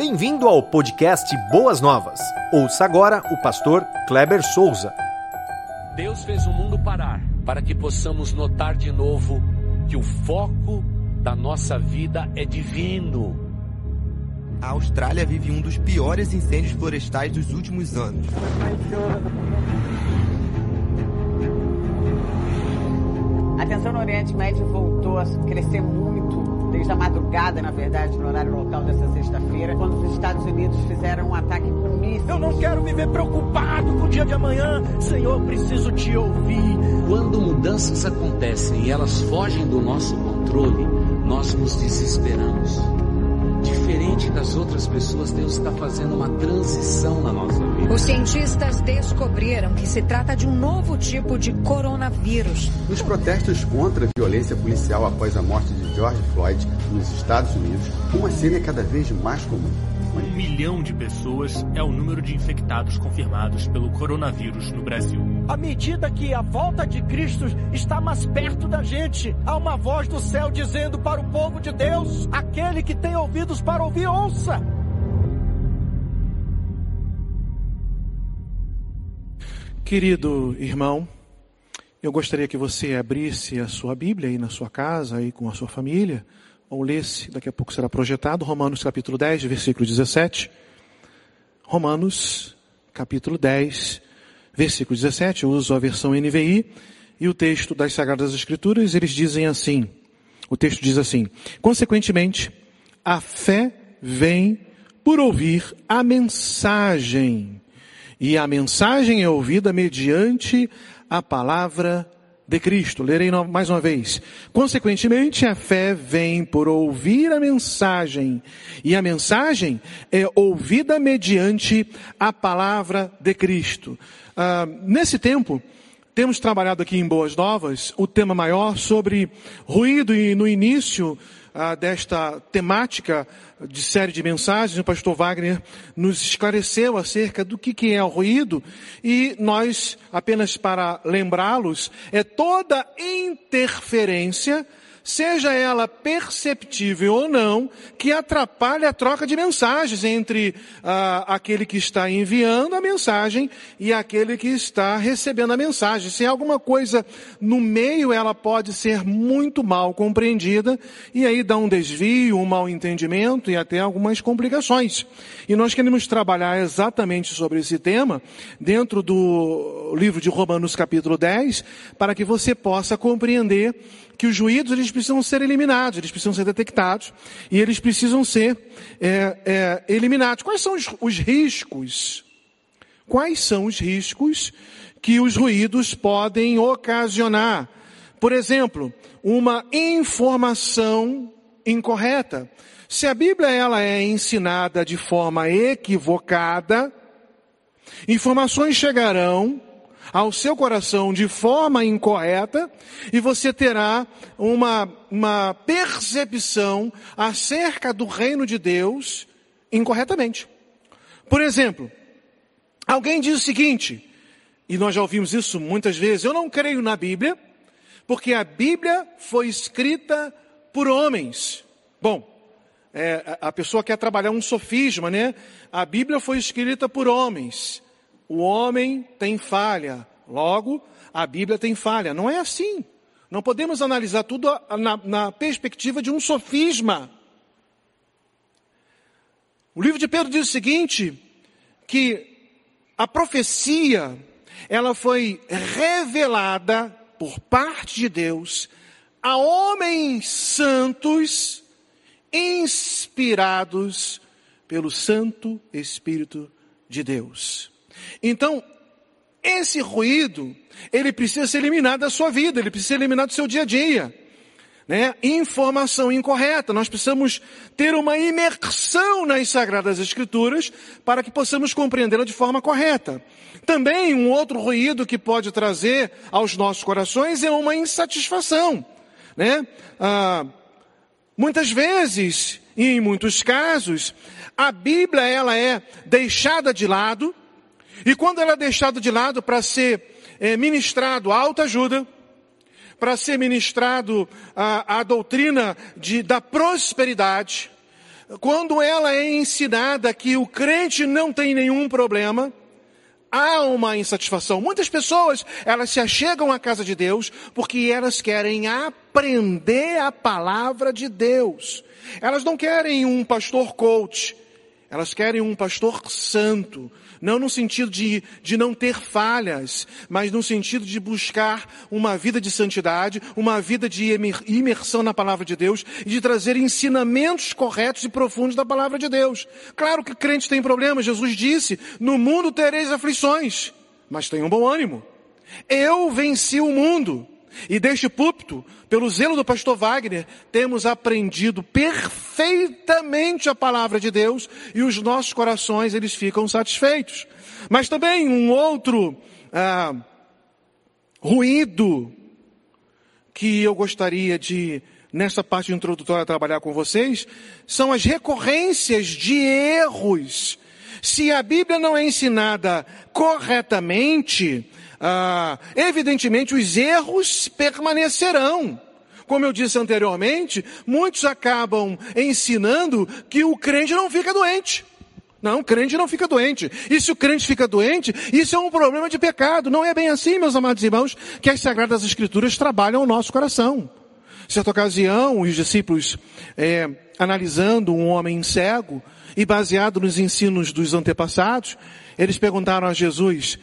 Bem-vindo ao podcast Boas Novas. Ouça agora o pastor Kleber Souza. Deus fez o mundo parar para que possamos notar de novo que o foco da nossa vida é divino. A Austrália vive um dos piores incêndios florestais dos últimos anos. A tensão no Oriente Médio voltou a crescer muito desde a madrugada, na verdade, no horário local dessa sexta-feira, quando os Estados Unidos fizeram um ataque com mísseis. Eu não quero viver preocupado com o dia de amanhã. Senhor, preciso te ouvir. Quando mudanças acontecem e elas fogem do nosso controle, nós nos desesperamos. Diferente das outras pessoas, Deus está fazendo uma transição na nossa vida. Os cientistas descobriram que se trata de um novo tipo de coronavírus. Nos protestos contra a violência policial após a morte George Floyd nos Estados Unidos, uma cena é cada vez mais comum. Um milhão de pessoas é o número de infectados confirmados pelo coronavírus no Brasil. À medida que a volta de Cristo está mais perto da gente, há uma voz do céu dizendo para o povo de Deus: aquele que tem ouvidos para ouvir, ouça. Querido irmão, eu gostaria que você abrisse a sua Bíblia aí na sua casa, aí com a sua família, ou lesse, daqui a pouco será projetado, Romanos capítulo 10, versículo 17. Romanos capítulo 10, versículo 17, eu uso a versão NVI, e o texto das Sagradas Escrituras, eles dizem assim, o texto diz assim, consequentemente, a fé vem por ouvir a mensagem, e a mensagem é ouvida mediante a palavra de Cristo. Lerei mais uma vez. Consequentemente, a fé vem por ouvir a mensagem, e a mensagem é ouvida mediante a palavra de Cristo. Ah, nesse tempo, temos trabalhado aqui em Boas Novas o tema maior sobre ruído e no início desta temática de série de mensagens, o pastor Wagner nos esclareceu acerca do que, que é o ruído e nós, apenas para lembrá-los, é toda interferência seja ela perceptível ou não, que atrapalhe a troca de mensagens entre ah, aquele que está enviando a mensagem e aquele que está recebendo a mensagem. Se alguma coisa no meio, ela pode ser muito mal compreendida e aí dá um desvio, um mal entendimento e até algumas complicações. E nós queremos trabalhar exatamente sobre esse tema dentro do livro de Romanos capítulo 10, para que você possa compreender que os ruídos eles precisam ser eliminados, eles precisam ser detectados e eles precisam ser é, é, eliminados. Quais são os, os riscos? Quais são os riscos que os ruídos podem ocasionar? Por exemplo, uma informação incorreta. Se a Bíblia ela é ensinada de forma equivocada, informações chegarão ao seu coração de forma incorreta e você terá uma, uma percepção acerca do reino de Deus incorretamente. Por exemplo, alguém diz o seguinte, e nós já ouvimos isso muitas vezes, eu não creio na Bíblia, porque a Bíblia foi escrita por homens. Bom, é, a pessoa quer trabalhar um sofisma, né? A Bíblia foi escrita por homens. O homem tem falha, logo a Bíblia tem falha. Não é assim. Não podemos analisar tudo na, na perspectiva de um sofisma. O livro de Pedro diz o seguinte, que a profecia, ela foi revelada por parte de Deus a homens santos, inspirados pelo Santo Espírito de Deus. Então, esse ruído, ele precisa ser eliminado da sua vida, ele precisa ser eliminado do seu dia a dia. Né? Informação incorreta. Nós precisamos ter uma imersão nas Sagradas Escrituras para que possamos compreendê-la de forma correta. Também um outro ruído que pode trazer aos nossos corações é uma insatisfação. Né? Ah, muitas vezes, e em muitos casos, a Bíblia ela é deixada de lado, e quando ela é deixada de lado para ser é, ministrado a autoajuda, para ser ministrado a, a doutrina de, da prosperidade, quando ela é ensinada que o crente não tem nenhum problema, há uma insatisfação. Muitas pessoas, elas se achegam à casa de Deus porque elas querem aprender a palavra de Deus. Elas não querem um pastor coach. Elas querem um pastor santo, não no sentido de, de não ter falhas, mas no sentido de buscar uma vida de santidade, uma vida de imersão na palavra de Deus e de trazer ensinamentos corretos e profundos da palavra de Deus. Claro que crente tem problemas, Jesus disse, no mundo tereis aflições, mas tenham bom ânimo. Eu venci o mundo. E deste púlpito, pelo zelo do pastor Wagner, temos aprendido perfeitamente a palavra de Deus e os nossos corações eles ficam satisfeitos. Mas também um outro ah, ruído que eu gostaria de nessa parte introdutória trabalhar com vocês são as recorrências de erros. Se a Bíblia não é ensinada corretamente, ah, evidentemente os erros permanecerão. Como eu disse anteriormente, muitos acabam ensinando que o crente não fica doente. Não, o crente não fica doente. E se o crente fica doente, isso é um problema de pecado. Não é bem assim, meus amados irmãos, que as Sagradas Escrituras trabalham o nosso coração. Certa ocasião, os discípulos, é, analisando um homem cego e baseado nos ensinos dos antepassados, eles perguntaram a Jesus,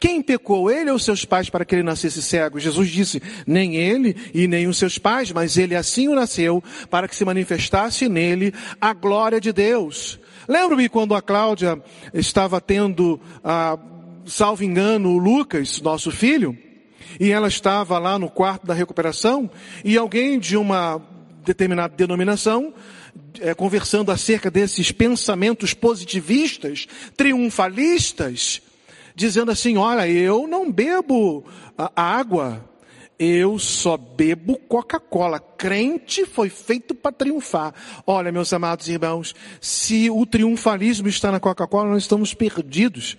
quem pecou, ele ou seus pais, para que ele nascesse cego? Jesus disse, nem ele e nem os seus pais, mas ele assim o nasceu, para que se manifestasse nele a glória de Deus. Lembro-me quando a Cláudia estava tendo, ah, salvo engano, o Lucas, nosso filho, e ela estava lá no quarto da recuperação, e alguém de uma determinada denominação, é, conversando acerca desses pensamentos positivistas, triunfalistas, dizendo assim: olha, eu não bebo água, eu só bebo Coca-Cola. Crente foi feito para triunfar. Olha, meus amados irmãos, se o triunfalismo está na Coca-Cola, nós estamos perdidos.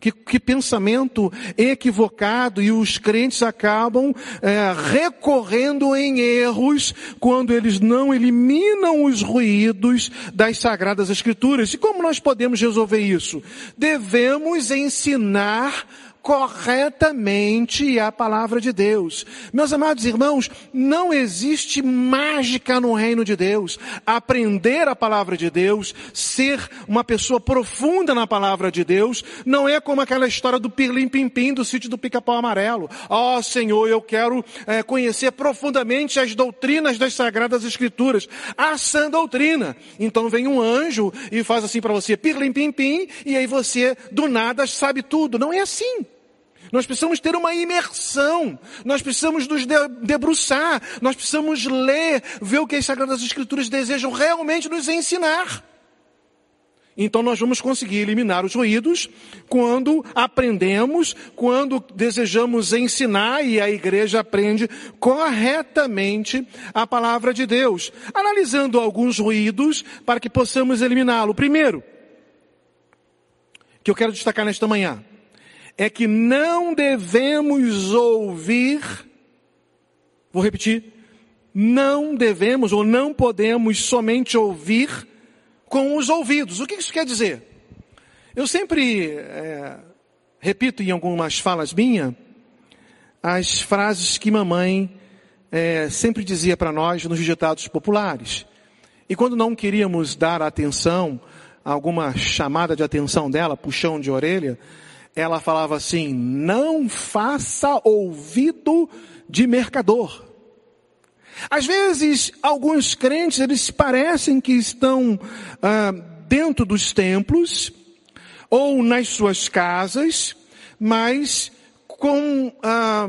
Que, que, pensamento equivocado e os crentes acabam é, recorrendo em erros quando eles não eliminam os ruídos das sagradas escrituras. E como nós podemos resolver isso? Devemos ensinar corretamente a palavra de Deus. Meus amados irmãos, não existe mágica no reino de Deus. Aprender a palavra de Deus, ser uma pessoa profunda na palavra de Deus, não é como aquela história do pirlim pimpim do sítio do pica-pau amarelo. Ó oh, Senhor, eu quero é, conhecer profundamente as doutrinas das sagradas escrituras. A sã doutrina. Então vem um anjo e faz assim para você, pirlim pimpim, e aí você do nada sabe tudo. Não é assim. Nós precisamos ter uma imersão. Nós precisamos nos debruçar. Nós precisamos ler, ver o que as Sagradas Escrituras desejam realmente nos ensinar. Então nós vamos conseguir eliminar os ruídos quando aprendemos, quando desejamos ensinar e a igreja aprende corretamente a palavra de Deus. Analisando alguns ruídos para que possamos eliminá-lo. Primeiro, que eu quero destacar nesta manhã, é que não devemos ouvir, vou repetir, não devemos ou não podemos somente ouvir com os ouvidos. O que isso quer dizer? Eu sempre é, repito em algumas falas minhas as frases que mamãe é, sempre dizia para nós nos ditados populares. E quando não queríamos dar atenção, alguma chamada de atenção dela, puxão de orelha, ela falava assim: não faça ouvido de mercador. Às vezes, alguns crentes, eles parecem que estão ah, dentro dos templos, ou nas suas casas, mas com, ah,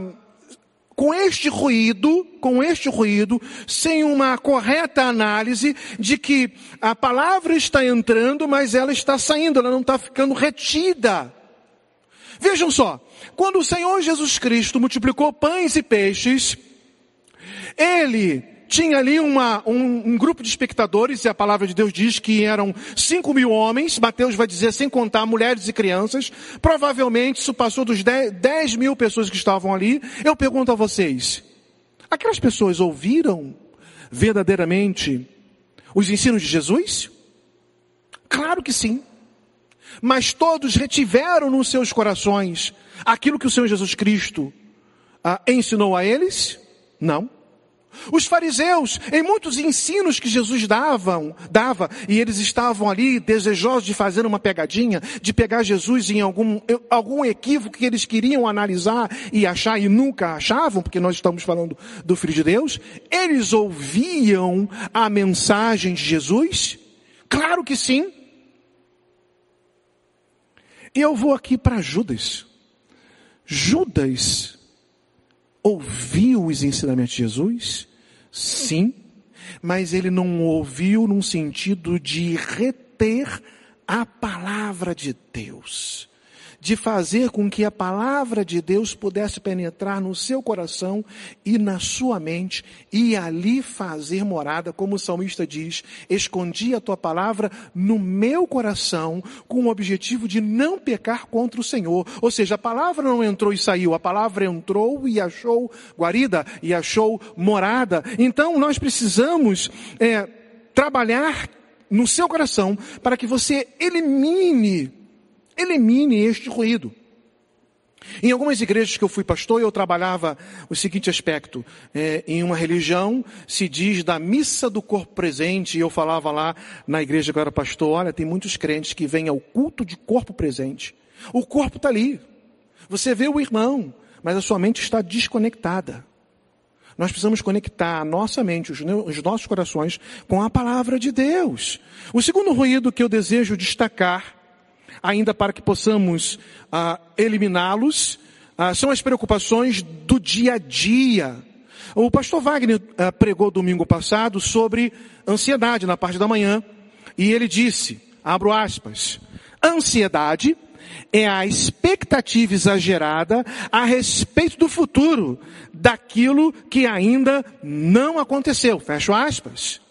com este ruído, com este ruído, sem uma correta análise de que a palavra está entrando, mas ela está saindo, ela não está ficando retida. Vejam só, quando o Senhor Jesus Cristo multiplicou pães e peixes, ele tinha ali uma, um, um, grupo de espectadores, e a palavra de Deus diz que eram cinco mil homens, Mateus vai dizer sem contar mulheres e crianças, provavelmente isso passou dos dez mil pessoas que estavam ali. Eu pergunto a vocês, aquelas pessoas ouviram verdadeiramente os ensinos de Jesus? Claro que sim. Mas todos retiveram nos seus corações aquilo que o Senhor Jesus Cristo ah, ensinou a eles? Não. Os fariseus, em muitos ensinos que Jesus davam, dava, e eles estavam ali desejosos de fazer uma pegadinha, de pegar Jesus em algum, algum equívoco que eles queriam analisar e achar e nunca achavam, porque nós estamos falando do Filho de Deus, eles ouviam a mensagem de Jesus? Claro que sim. Eu vou aqui para Judas. Judas ouviu os ensinamentos de Jesus? Sim, mas ele não ouviu num sentido de reter a palavra de Deus de fazer com que a palavra de Deus pudesse penetrar no seu coração e na sua mente e ali fazer morada, como o salmista diz, escondi a tua palavra no meu coração com o objetivo de não pecar contra o Senhor. Ou seja, a palavra não entrou e saiu, a palavra entrou e achou guarida e achou morada. Então nós precisamos é, trabalhar no seu coração para que você elimine Elimine este ruído. Em algumas igrejas que eu fui pastor, eu trabalhava o seguinte aspecto. É, em uma religião se diz da missa do corpo presente, e eu falava lá na igreja que eu era pastor, olha, tem muitos crentes que vêm ao culto de corpo presente. O corpo está ali. Você vê o irmão, mas a sua mente está desconectada. Nós precisamos conectar a nossa mente, os, os nossos corações com a palavra de Deus. O segundo ruído que eu desejo destacar ainda para que possamos ah, eliminá-los, ah, são as preocupações do dia a dia. O pastor Wagner ah, pregou domingo passado sobre ansiedade na parte da manhã, e ele disse, abro aspas, ansiedade é a expectativa exagerada a respeito do futuro, daquilo que ainda não aconteceu. Fecho aspas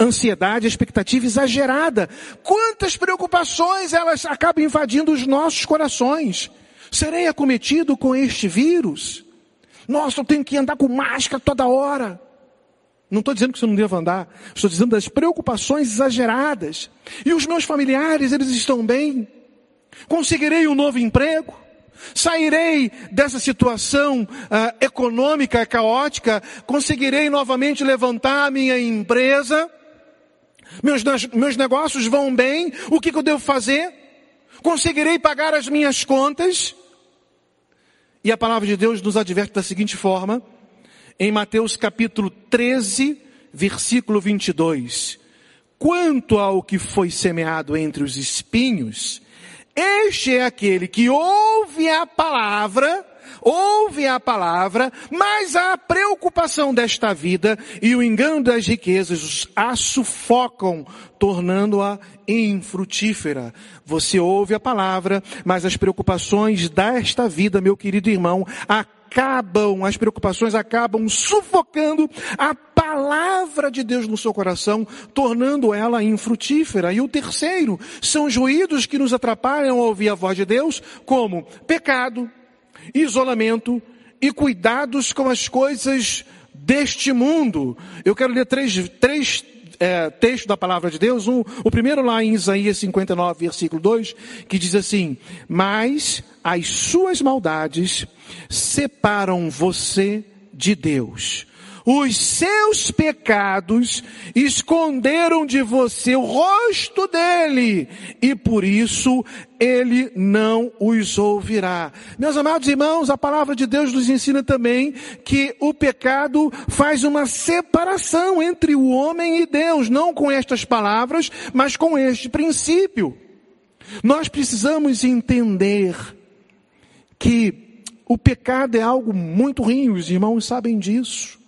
ansiedade, expectativa exagerada. Quantas preocupações elas acabam invadindo os nossos corações. Serei acometido com este vírus? Nossa, eu tenho que andar com máscara toda hora. Não estou dizendo que você não deva andar. Estou dizendo das preocupações exageradas. E os meus familiares, eles estão bem? Conseguirei um novo emprego? Sairei dessa situação uh, econômica caótica? Conseguirei novamente levantar a minha empresa? Meus, meus negócios vão bem? O que, que eu devo fazer? Conseguirei pagar as minhas contas? E a palavra de Deus nos adverte da seguinte forma, em Mateus capítulo 13, versículo 22. Quanto ao que foi semeado entre os espinhos, este é aquele que ouve a palavra ouve a palavra, mas a preocupação desta vida e o engano das riquezas a sufocam, tornando-a infrutífera. Você ouve a palavra, mas as preocupações desta vida, meu querido irmão, acabam, as preocupações acabam sufocando a palavra de Deus no seu coração, tornando ela infrutífera. E o terceiro são os ruídos que nos atrapalham a ouvir a voz de Deus, como pecado, isolamento e cuidados com as coisas deste mundo. Eu quero ler três, três é, textos da palavra de Deus. Um, o primeiro lá em Isaías 59, versículo 2, que diz assim: Mas as suas maldades separam você de Deus os seus pecados esconderam de você o rosto dele, e por isso ele não os ouvirá. Meus amados irmãos, a palavra de Deus nos ensina também que o pecado faz uma separação entre o homem e Deus, não com estas palavras, mas com este princípio. Nós precisamos entender que o pecado é algo muito ruim, os irmãos sabem disso.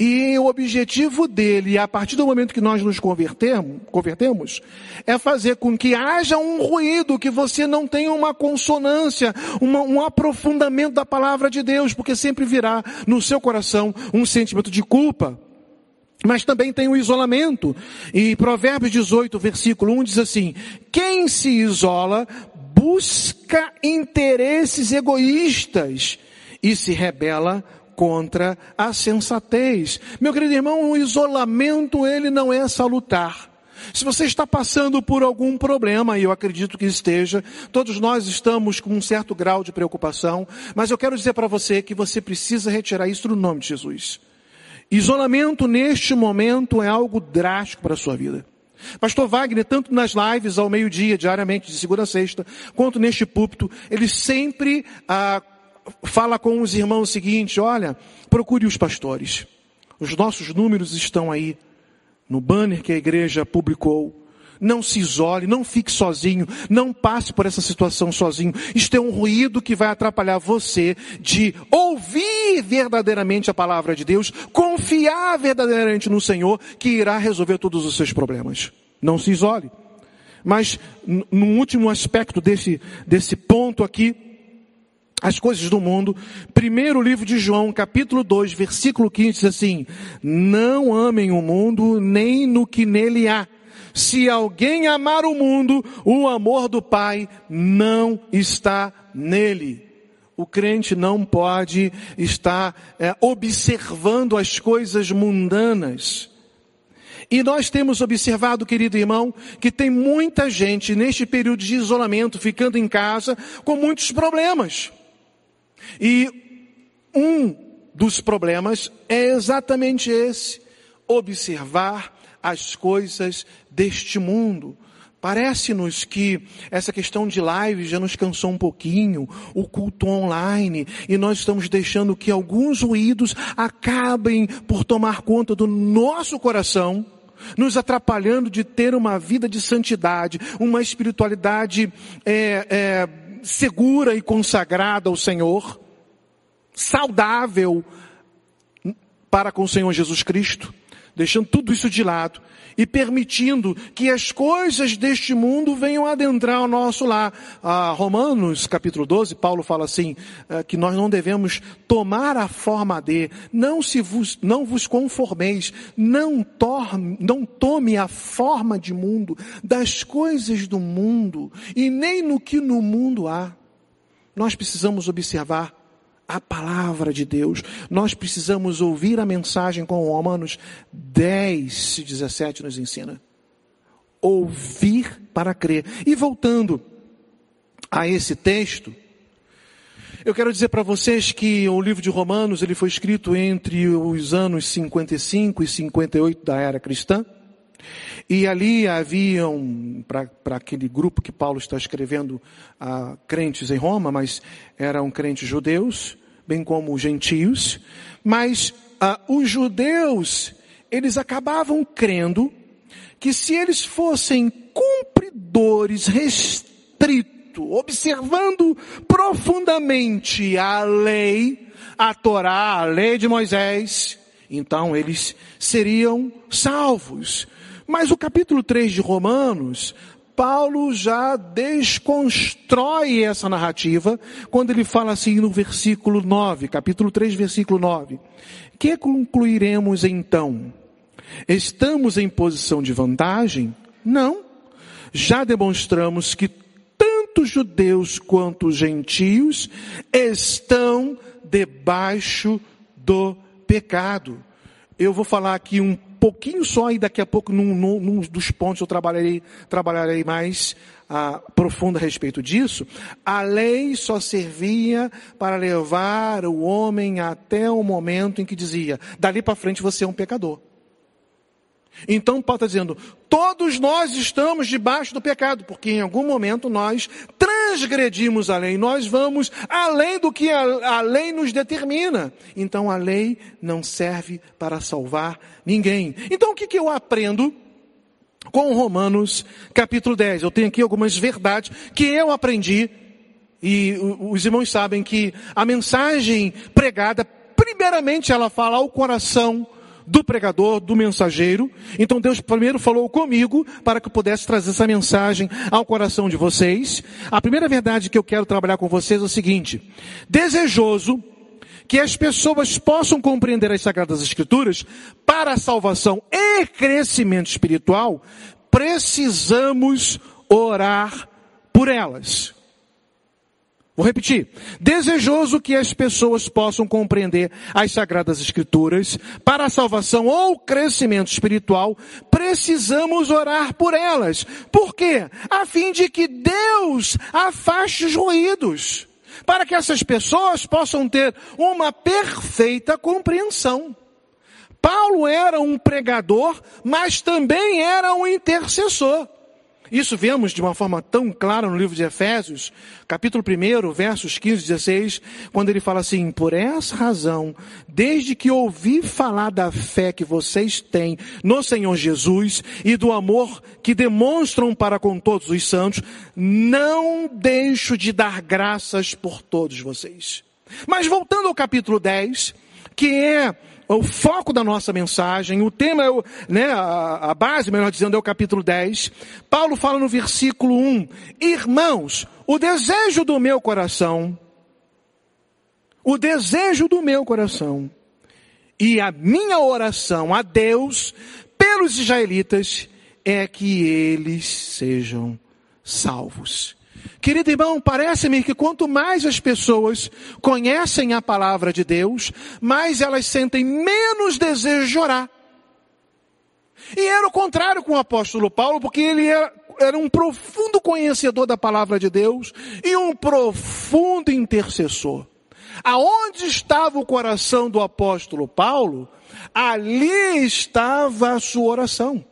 E o objetivo dele, a partir do momento que nós nos convertemos, convertemos, é fazer com que haja um ruído, que você não tenha uma consonância, uma, um aprofundamento da palavra de Deus, porque sempre virá no seu coração um sentimento de culpa. Mas também tem o isolamento. E Provérbios 18, versículo 1 diz assim: Quem se isola busca interesses egoístas e se rebela contra a sensatez. Meu querido irmão, o isolamento ele não é salutar. Se você está passando por algum problema, e eu acredito que esteja, todos nós estamos com um certo grau de preocupação, mas eu quero dizer para você que você precisa retirar isso no nome de Jesus. Isolamento neste momento é algo drástico para a sua vida. Pastor Wagner, tanto nas lives ao meio-dia, diariamente, de segunda a sexta, quanto neste púlpito, ele sempre ah, fala com os irmãos o seguinte: olha, procure os pastores. Os nossos números estão aí no banner que a igreja publicou. Não se isole, não fique sozinho, não passe por essa situação sozinho. Isto é um ruído que vai atrapalhar você de ouvir verdadeiramente a palavra de Deus, confiar verdadeiramente no Senhor, que irá resolver todos os seus problemas. Não se isole. Mas, no último aspecto desse, desse ponto aqui, as coisas do mundo. Primeiro livro de João, capítulo 2, versículo 15 diz assim: Não amem o mundo nem no que nele há. Se alguém amar o mundo, o amor do Pai não está nele. O crente não pode estar é, observando as coisas mundanas. E nós temos observado, querido irmão, que tem muita gente neste período de isolamento, ficando em casa, com muitos problemas. E um dos problemas é exatamente esse: observar as coisas deste mundo. Parece-nos que essa questão de live já nos cansou um pouquinho, o culto online, e nós estamos deixando que alguns ruídos acabem por tomar conta do nosso coração, nos atrapalhando de ter uma vida de santidade, uma espiritualidade é, é, segura e consagrada ao Senhor, saudável para com o Senhor Jesus Cristo, deixando tudo isso de lado e permitindo que as coisas deste mundo venham adentrar o nosso lar. Ah, Romanos capítulo 12, Paulo fala assim, ah, que nós não devemos tomar a forma de, não se vos, não vos conformeis, não, torme, não tome a forma de mundo, das coisas do mundo, e nem no que no mundo há. Nós precisamos observar a palavra de Deus. Nós precisamos ouvir a mensagem como Romanos 10, 17 nos ensina. Ouvir para crer. E voltando a esse texto, eu quero dizer para vocês que o livro de Romanos ele foi escrito entre os anos 55 e 58 da era cristã. E ali haviam, para aquele grupo que Paulo está escrevendo, a crentes em Roma, mas eram crentes judeus, bem como os gentios. Mas ah, os judeus, eles acabavam crendo que se eles fossem cumpridores restrito, observando profundamente a lei, a Torá, a lei de Moisés, então eles seriam salvos. Mas o capítulo 3 de Romanos, Paulo já desconstrói essa narrativa quando ele fala assim no versículo 9, capítulo 3, versículo 9. Que concluiremos então? Estamos em posição de vantagem? Não. Já demonstramos que tanto judeus quanto gentios estão debaixo do pecado. Eu vou falar aqui um pouquinho só e daqui a pouco num, num, num dos pontos eu trabalharei, trabalharei mais ah, profundo a respeito disso. A lei só servia para levar o homem até o momento em que dizia, dali para frente você é um pecador. Então Paulo está dizendo, todos nós estamos debaixo do pecado, porque em algum momento nós transgredimos a lei, nós vamos além do que a, a lei nos determina. Então a lei não serve para salvar ninguém. Então o que, que eu aprendo? Com Romanos capítulo 10. Eu tenho aqui algumas verdades que eu aprendi e os irmãos sabem que a mensagem pregada, primeiramente ela fala ao coração do pregador, do mensageiro. Então Deus primeiro falou comigo para que eu pudesse trazer essa mensagem ao coração de vocês. A primeira verdade que eu quero trabalhar com vocês é o seguinte: desejoso que as pessoas possam compreender as Sagradas Escrituras para salvação e crescimento espiritual, precisamos orar por elas. Vou repetir. Desejoso que as pessoas possam compreender as Sagradas Escrituras para a salvação ou crescimento espiritual, precisamos orar por elas. Por quê? A fim de que Deus afaste os ruídos. Para que essas pessoas possam ter uma perfeita compreensão. Paulo era um pregador, mas também era um intercessor. Isso vemos de uma forma tão clara no livro de Efésios, capítulo 1, versos 15 e 16, quando ele fala assim, por essa razão, desde que ouvi falar da fé que vocês têm no Senhor Jesus e do amor que demonstram para com todos os santos, não deixo de dar graças por todos vocês. Mas voltando ao capítulo 10, que é o foco da nossa mensagem, o tema é o, né, a, a base, melhor dizendo, é o capítulo 10. Paulo fala no versículo 1, irmãos, o desejo do meu coração, o desejo do meu coração e a minha oração a Deus pelos israelitas é que eles sejam salvos. Querido irmão, parece-me que quanto mais as pessoas conhecem a palavra de Deus, mais elas sentem menos desejo de orar. E era o contrário com o apóstolo Paulo, porque ele era, era um profundo conhecedor da palavra de Deus e um profundo intercessor. Aonde estava o coração do apóstolo Paulo, ali estava a sua oração.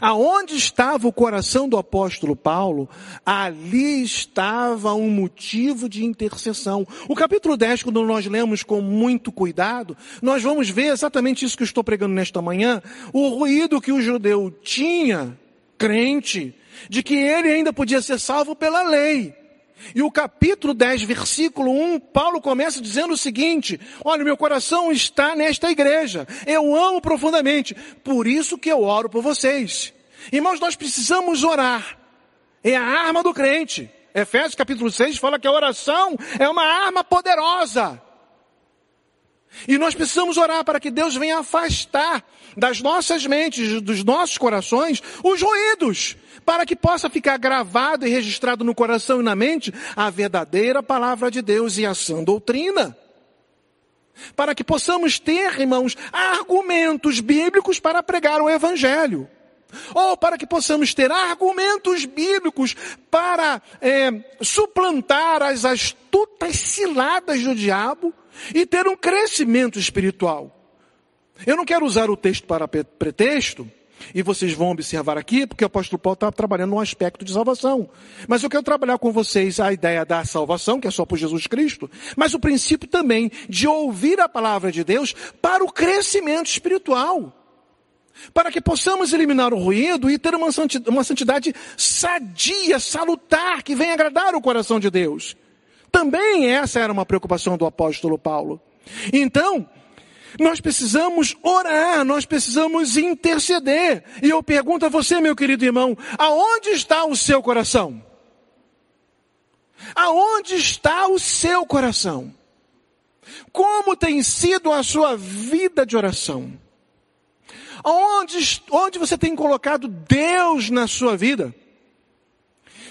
Aonde estava o coração do apóstolo Paulo, ali estava um motivo de intercessão. O capítulo 10, quando nós lemos com muito cuidado, nós vamos ver exatamente isso que eu estou pregando nesta manhã, o ruído que o judeu tinha, crente, de que ele ainda podia ser salvo pela lei. E o capítulo 10, versículo 1, Paulo começa dizendo o seguinte: Olha, meu coração está nesta igreja. Eu amo profundamente. Por isso que eu oro por vocês. Irmãos, nós precisamos orar. É a arma do crente. Efésios capítulo 6 fala que a oração é uma arma poderosa. E nós precisamos orar para que Deus venha afastar das nossas mentes, dos nossos corações, os ruídos, para que possa ficar gravado e registrado no coração e na mente a verdadeira palavra de Deus e a sã doutrina. Para que possamos ter, irmãos, argumentos bíblicos para pregar o Evangelho. Ou para que possamos ter argumentos bíblicos para é, suplantar as astutas ciladas do diabo e ter um crescimento espiritual. Eu não quero usar o texto para pretexto, e vocês vão observar aqui, porque o apóstolo Paulo está trabalhando um aspecto de salvação. Mas eu quero trabalhar com vocês a ideia da salvação, que é só por Jesus Cristo, mas o princípio também de ouvir a palavra de Deus para o crescimento espiritual. Para que possamos eliminar o ruído e ter uma santidade, sadia, salutar, que venha agradar o coração de Deus. Também essa era uma preocupação do apóstolo Paulo. Então, nós precisamos orar, nós precisamos interceder. E eu pergunto a você, meu querido irmão, aonde está o seu coração? Aonde está o seu coração? Como tem sido a sua vida de oração? Onde, onde você tem colocado Deus na sua vida?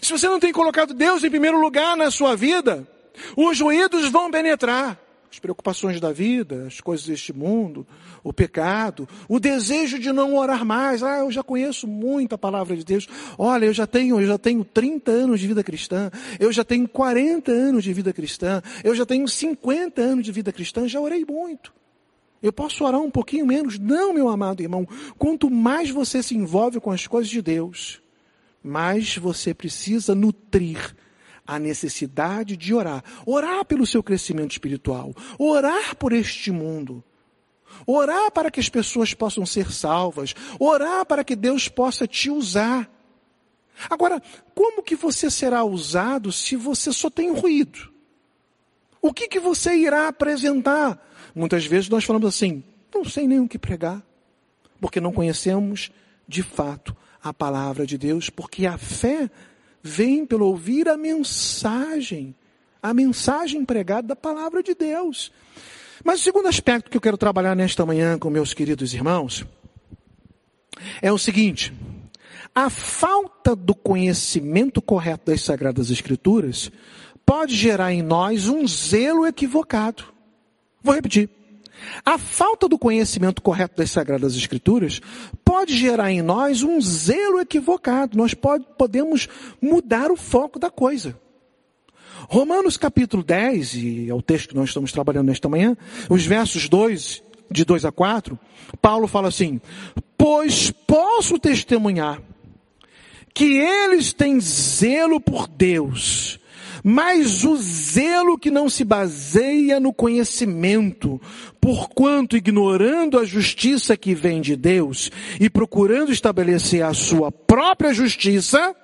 Se você não tem colocado Deus em primeiro lugar na sua vida, os ruídos vão penetrar. As preocupações da vida, as coisas deste mundo, o pecado, o desejo de não orar mais. Ah, eu já conheço muito a palavra de Deus. Olha, eu já tenho, eu já tenho 30 anos de vida cristã. Eu já tenho 40 anos de vida cristã. Eu já tenho 50 anos de vida cristã. Já orei muito. Eu posso orar um pouquinho menos? Não, meu amado irmão. Quanto mais você se envolve com as coisas de Deus, mas você precisa nutrir a necessidade de orar. Orar pelo seu crescimento espiritual. Orar por este mundo. Orar para que as pessoas possam ser salvas. Orar para que Deus possa te usar. Agora, como que você será usado se você só tem ruído? O que que você irá apresentar? Muitas vezes nós falamos assim, não sei nem o que pregar, porque não conhecemos de fato a palavra de Deus, porque a fé vem pelo ouvir a mensagem, a mensagem pregada da palavra de Deus. Mas o segundo aspecto que eu quero trabalhar nesta manhã com meus queridos irmãos é o seguinte: a falta do conhecimento correto das Sagradas Escrituras pode gerar em nós um zelo equivocado. Vou repetir. A falta do conhecimento correto das Sagradas Escrituras pode gerar em nós um zelo equivocado. Nós pode, podemos mudar o foco da coisa. Romanos capítulo 10, e é o texto que nós estamos trabalhando nesta manhã, os versos 2, de 2 a 4, Paulo fala assim, pois posso testemunhar que eles têm zelo por Deus, mas o zelo que não se baseia no conhecimento, porquanto ignorando a justiça que vem de Deus e procurando estabelecer a sua própria justiça,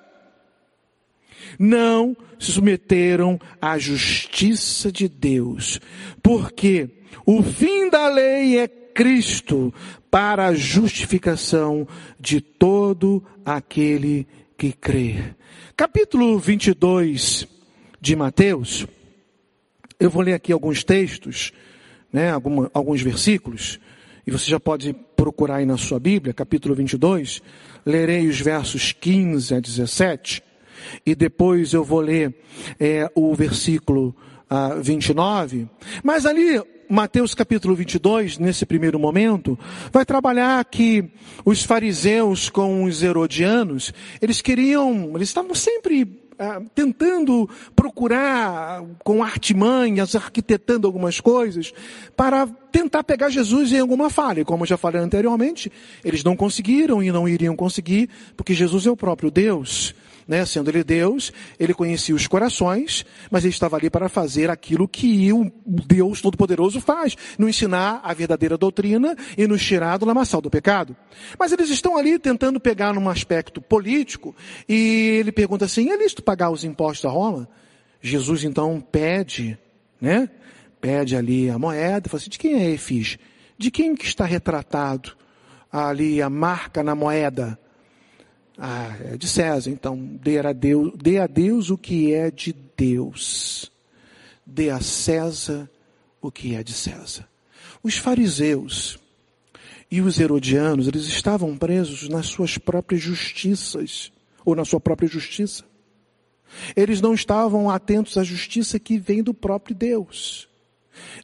não se submeteram à justiça de Deus, porque o fim da lei é Cristo para a justificação de todo aquele que crê. Capítulo 22 de Mateus, eu vou ler aqui alguns textos, né, alguma, alguns versículos, e você já pode procurar aí na sua Bíblia, capítulo 22, lerei os versos 15 a 17, e depois eu vou ler é, o versículo ah, 29, mas ali Mateus capítulo 22, nesse primeiro momento, vai trabalhar que os fariseus com os herodianos, eles queriam, eles estavam sempre ah, tentando procurar com artimanhas, arquitetando algumas coisas, para tentar pegar Jesus em alguma falha. E como eu já falei anteriormente, eles não conseguiram e não iriam conseguir, porque Jesus é o próprio Deus né? Sendo ele Deus, ele conhecia os corações, mas ele estava ali para fazer aquilo que o Deus Todo-Poderoso faz, nos ensinar a verdadeira doutrina e nos tirar do lamaçal do pecado. Mas eles estão ali tentando pegar num aspecto político e ele pergunta assim, é lícito pagar os impostos a Roma? Jesus então pede, né? Pede ali a moeda, fala assim, de quem é efígie? De quem que está retratado ali a marca na moeda? Ah, é de César, então dê a, Deus, dê a Deus o que é de Deus. Dê a César o que é de César. Os fariseus e os herodianos, eles estavam presos nas suas próprias justiças, ou na sua própria justiça. Eles não estavam atentos à justiça que vem do próprio Deus.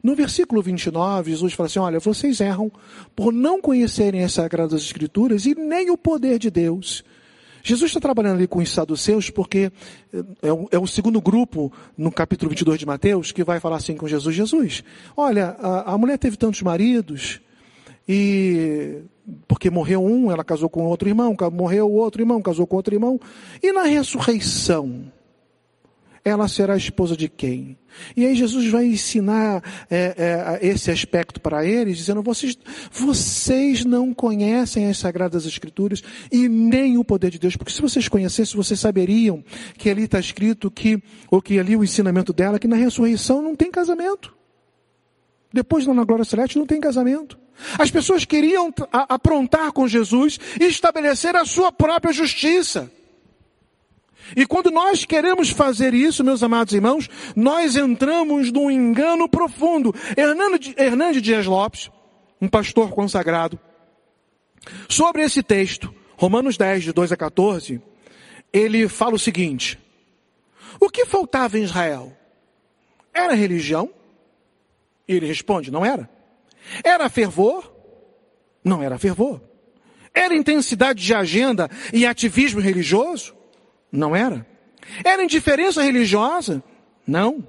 No versículo 29, Jesus fala assim: Olha, vocês erram por não conhecerem as Sagradas Escrituras e nem o poder de Deus. Jesus está trabalhando ali com os saduceus porque é o, é o, segundo grupo no capítulo 22 de Mateus que vai falar assim com Jesus. Jesus, olha, a, a mulher teve tantos maridos e porque morreu um, ela casou com outro irmão, morreu outro irmão, casou com outro irmão. E na ressurreição, ela será esposa de quem? E aí Jesus vai ensinar é, é, esse aspecto para eles, dizendo: vocês, vocês não conhecem as Sagradas Escrituras e nem o poder de Deus, porque se vocês conhecessem, vocês saberiam que ali está escrito que, ou que ali o ensinamento dela, que na ressurreição não tem casamento. Depois na glória celeste não tem casamento. As pessoas queriam aprontar com Jesus e estabelecer a sua própria justiça. E quando nós queremos fazer isso, meus amados irmãos, nós entramos num engano profundo. Hernando Dias Lopes, um pastor consagrado, sobre esse texto, Romanos 10, de 2 a 14, ele fala o seguinte: O que faltava em Israel? Era religião? E ele responde: Não era. Era fervor? Não era fervor. Era intensidade de agenda e ativismo religioso? Não era. Era indiferença religiosa? Não.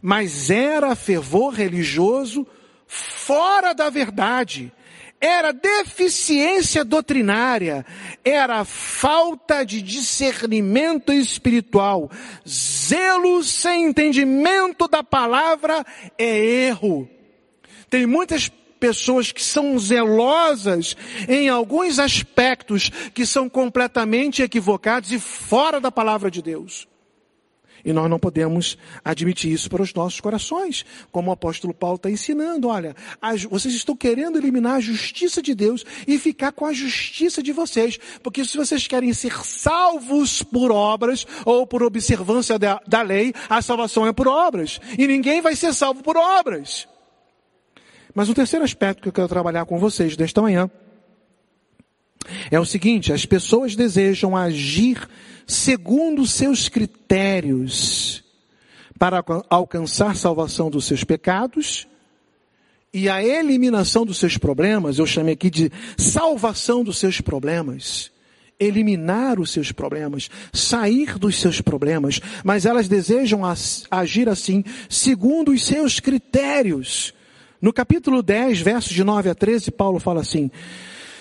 Mas era fervor religioso fora da verdade. Era deficiência doutrinária, era falta de discernimento espiritual, zelo sem entendimento da palavra é erro. Tem muitas pessoas que são zelosas em alguns aspectos que são completamente equivocados e fora da palavra de Deus. E nós não podemos admitir isso para os nossos corações, como o apóstolo Paulo está ensinando. Olha, vocês estão querendo eliminar a justiça de Deus e ficar com a justiça de vocês, porque se vocês querem ser salvos por obras ou por observância da, da lei, a salvação é por obras. E ninguém vai ser salvo por obras. Mas o terceiro aspecto que eu quero trabalhar com vocês desta manhã é o seguinte: as pessoas desejam agir segundo seus critérios para alcançar salvação dos seus pecados e a eliminação dos seus problemas, eu chamei aqui de salvação dos seus problemas. Eliminar os seus problemas, sair dos seus problemas, mas elas desejam agir assim, segundo os seus critérios. No capítulo 10, versos de 9 a 13, Paulo fala assim: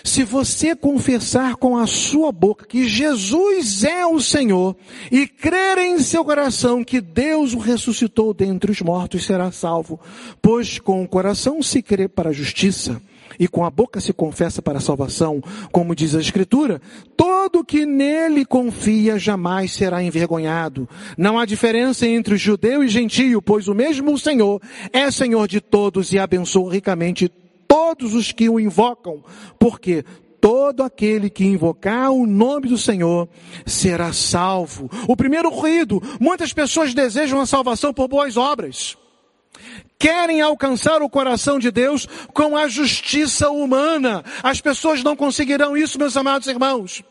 se você confessar com a sua boca que Jesus é o Senhor e crer em seu coração que Deus o ressuscitou dentre os mortos, será salvo. Pois com o coração se crê para a justiça e com a boca se confessa para a salvação, como diz a Escritura, todo que nele confia jamais será envergonhado. Não há diferença entre judeu e gentio, pois o mesmo Senhor é Senhor de todos e abençoa ricamente todos os que o invocam, porque todo aquele que invocar o nome do Senhor será salvo. O primeiro ruído, muitas pessoas desejam a salvação por boas obras. Querem alcançar o coração de Deus com a justiça humana. As pessoas não conseguirão isso, meus amados irmãos.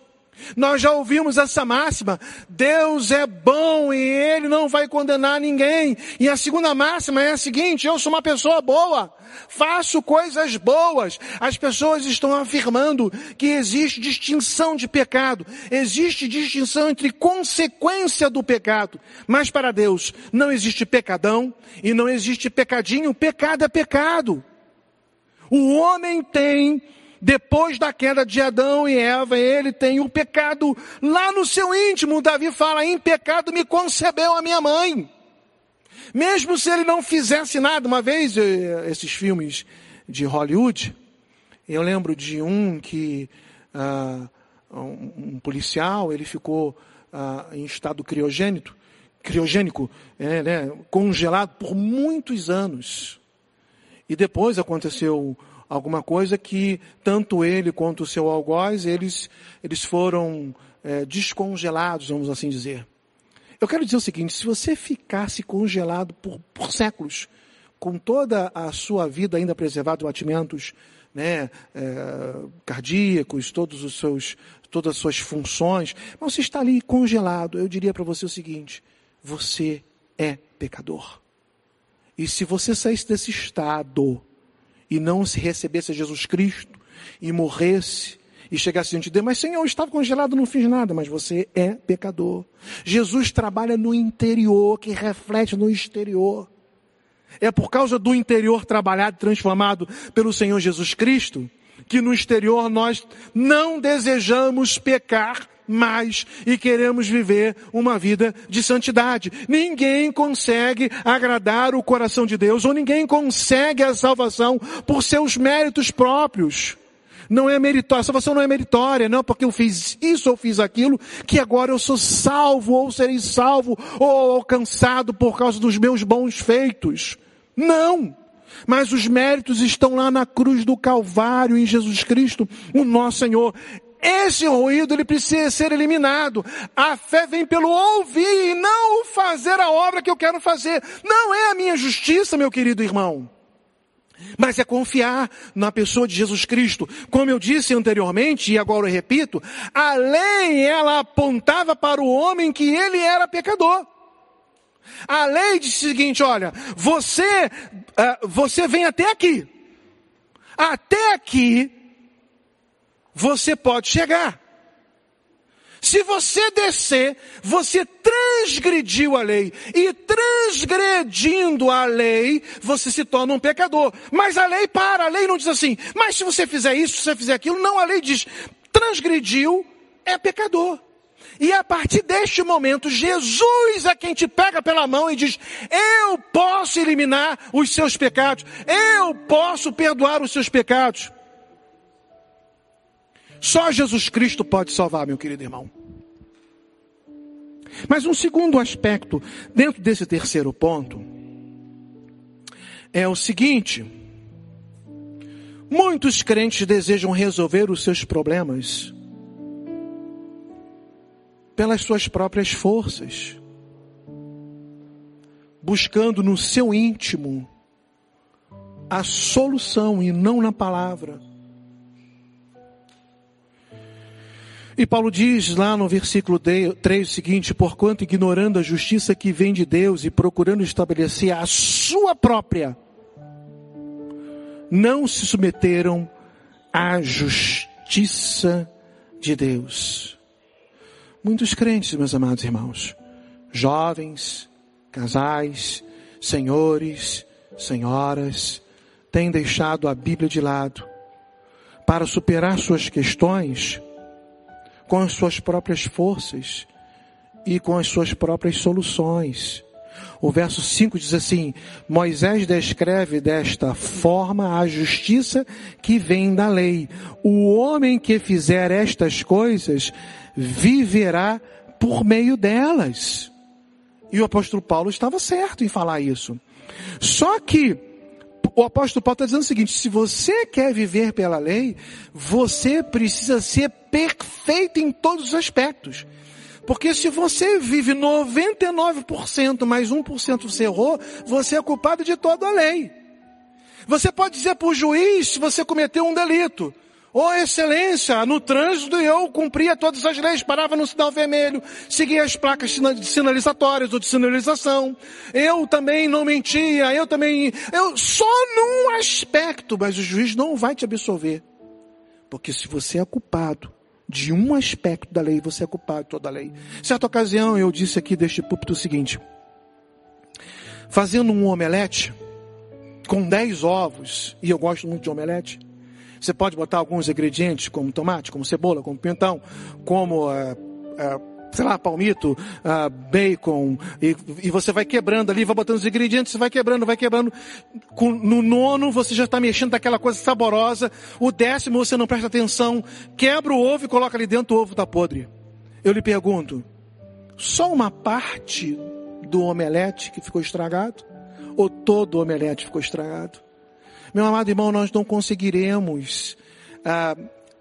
Nós já ouvimos essa máxima: Deus é bom e Ele não vai condenar ninguém. E a segunda máxima é a seguinte: eu sou uma pessoa boa, faço coisas boas. As pessoas estão afirmando que existe distinção de pecado, existe distinção entre consequência do pecado. Mas para Deus não existe pecadão e não existe pecadinho. Pecado é pecado. O homem tem depois da queda de Adão e Eva, ele tem o pecado lá no seu íntimo. Davi fala: em pecado me concebeu a minha mãe. Mesmo se ele não fizesse nada, uma vez eh, esses filmes de Hollywood, eu lembro de um que uh, um, policial ele ficou uh, em estado criogênico, criogênico, é, né, congelado por muitos anos. E depois aconteceu alguma coisa que tanto ele quanto o seu algoz, eles, eles foram é, descongelados, vamos assim dizer. Eu quero dizer o seguinte, se você ficasse congelado por, por séculos, com toda a sua vida ainda preservada, batimentos né, é, cardíacos, todos os seus, todas as suas funções, mas você está ali congelado, eu diria para você o seguinte, você é pecador. E se você saísse desse estado, e não se recebesse Jesus Cristo e morresse e chegasse diante de Deus, mas Senhor, eu estava congelado, não fiz nada, mas você é pecador. Jesus trabalha no interior, que reflete no exterior. É por causa do interior trabalhado, transformado pelo Senhor Jesus Cristo, que no exterior nós não desejamos pecar mais e queremos viver uma vida de santidade. Ninguém consegue agradar o coração de Deus ou ninguém consegue a salvação por seus méritos próprios. Não é meritória, a salvação não é meritória, não porque eu fiz isso ou fiz aquilo, que agora eu sou salvo ou serei salvo ou alcançado por causa dos meus bons feitos. Não! Mas os méritos estão lá na cruz do Calvário em Jesus Cristo, o nosso Senhor. Esse ruído ele precisa ser eliminado. A fé vem pelo ouvir e não fazer a obra que eu quero fazer. Não é a minha justiça, meu querido irmão. Mas é confiar na pessoa de Jesus Cristo. Como eu disse anteriormente, e agora eu repito, a lei ela apontava para o homem que ele era pecador. A lei diz o seguinte, olha, você, uh, você vem até aqui. Até aqui você pode chegar. Se você descer, você transgrediu a lei. E transgredindo a lei, você se torna um pecador. Mas a lei para, a lei não diz assim, mas se você fizer isso, se você fizer aquilo, não, a lei diz, transgrediu, é pecador. E a partir deste momento, Jesus é quem te pega pela mão e diz: Eu posso eliminar os seus pecados, eu posso perdoar os seus pecados. Só Jesus Cristo pode salvar, meu querido irmão. Mas um segundo aspecto, dentro desse terceiro ponto, é o seguinte: muitos crentes desejam resolver os seus problemas pelas suas próprias forças, buscando no seu íntimo a solução e não na palavra. E Paulo diz lá no versículo 3 o seguinte: Porquanto ignorando a justiça que vem de Deus e procurando estabelecer a sua própria, não se submeteram à justiça de Deus. Muitos crentes, meus amados irmãos, jovens, casais, senhores, senhoras, têm deixado a Bíblia de lado para superar suas questões com as suas próprias forças e com as suas próprias soluções. O verso 5 diz assim: Moisés descreve desta forma a justiça que vem da lei. O homem que fizer estas coisas viverá por meio delas. E o apóstolo Paulo estava certo em falar isso. Só que o apóstolo Paulo está dizendo o seguinte: se você quer viver pela lei, você precisa ser perfeito em todos os aspectos. Porque se você vive 99% mais 1% você errou, você é culpado de toda a lei. Você pode dizer para o juiz se você cometeu um delito. Oh, excelência, no trânsito eu cumpria todas as leis, parava no sinal vermelho, seguia as placas sinalizatórias ou de sinalização. Eu também não mentia, eu também, eu só num aspecto, mas o juiz não vai te absolver. Porque se você é culpado de um aspecto da lei, você é culpado de toda a lei. Certa ocasião eu disse aqui deste púlpito o seguinte: fazendo um omelete com 10 ovos, e eu gosto muito de omelete, você pode botar alguns ingredientes, como tomate, como cebola, como pimentão, como, uh, uh, sei lá, palmito, uh, bacon, e, e, você vai quebrando ali, vai botando os ingredientes, vai quebrando, vai quebrando. Com, no nono você já está mexendo daquela coisa saborosa. O décimo você não presta atenção, quebra o ovo e coloca ali dentro, o ovo está podre. Eu lhe pergunto, só uma parte do omelete que ficou estragado? Ou todo o omelete ficou estragado? Meu amado irmão, nós não conseguiremos ah,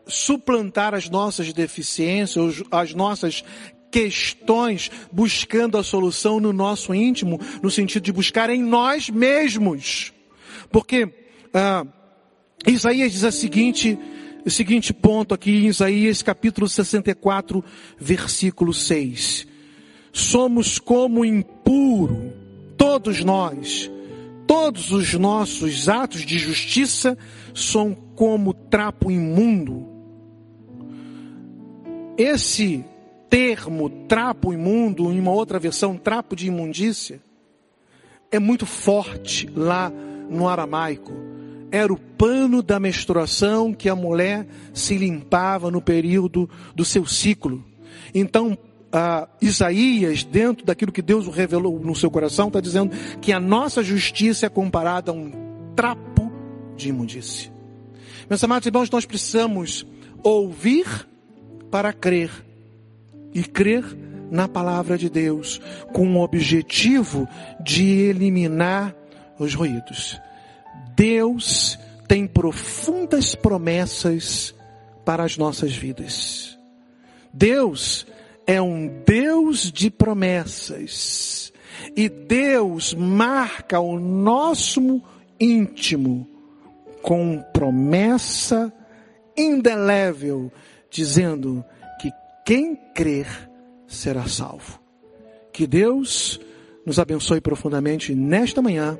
suplantar as nossas deficiências, as nossas questões, buscando a solução no nosso íntimo, no sentido de buscar em nós mesmos. Porque ah, Isaías diz a seguinte, o seguinte ponto aqui em Isaías capítulo 64, versículo 6. Somos como impuro, todos nós, Todos os nossos atos de justiça são como trapo imundo. Esse termo trapo imundo, em uma outra versão, trapo de imundícia, é muito forte lá no aramaico. Era o pano da menstruação que a mulher se limpava no período do seu ciclo. Então, ah, Isaías, dentro daquilo que Deus revelou no seu coração, está dizendo que a nossa justiça é comparada a um trapo de imundície. Meus amados irmãos, nós precisamos ouvir para crer e crer na palavra de Deus com o objetivo de eliminar os ruídos. Deus tem profundas promessas para as nossas vidas. Deus é um Deus de promessas. E Deus marca o nosso íntimo com promessa indelével, dizendo que quem crer será salvo. Que Deus nos abençoe profundamente nesta manhã.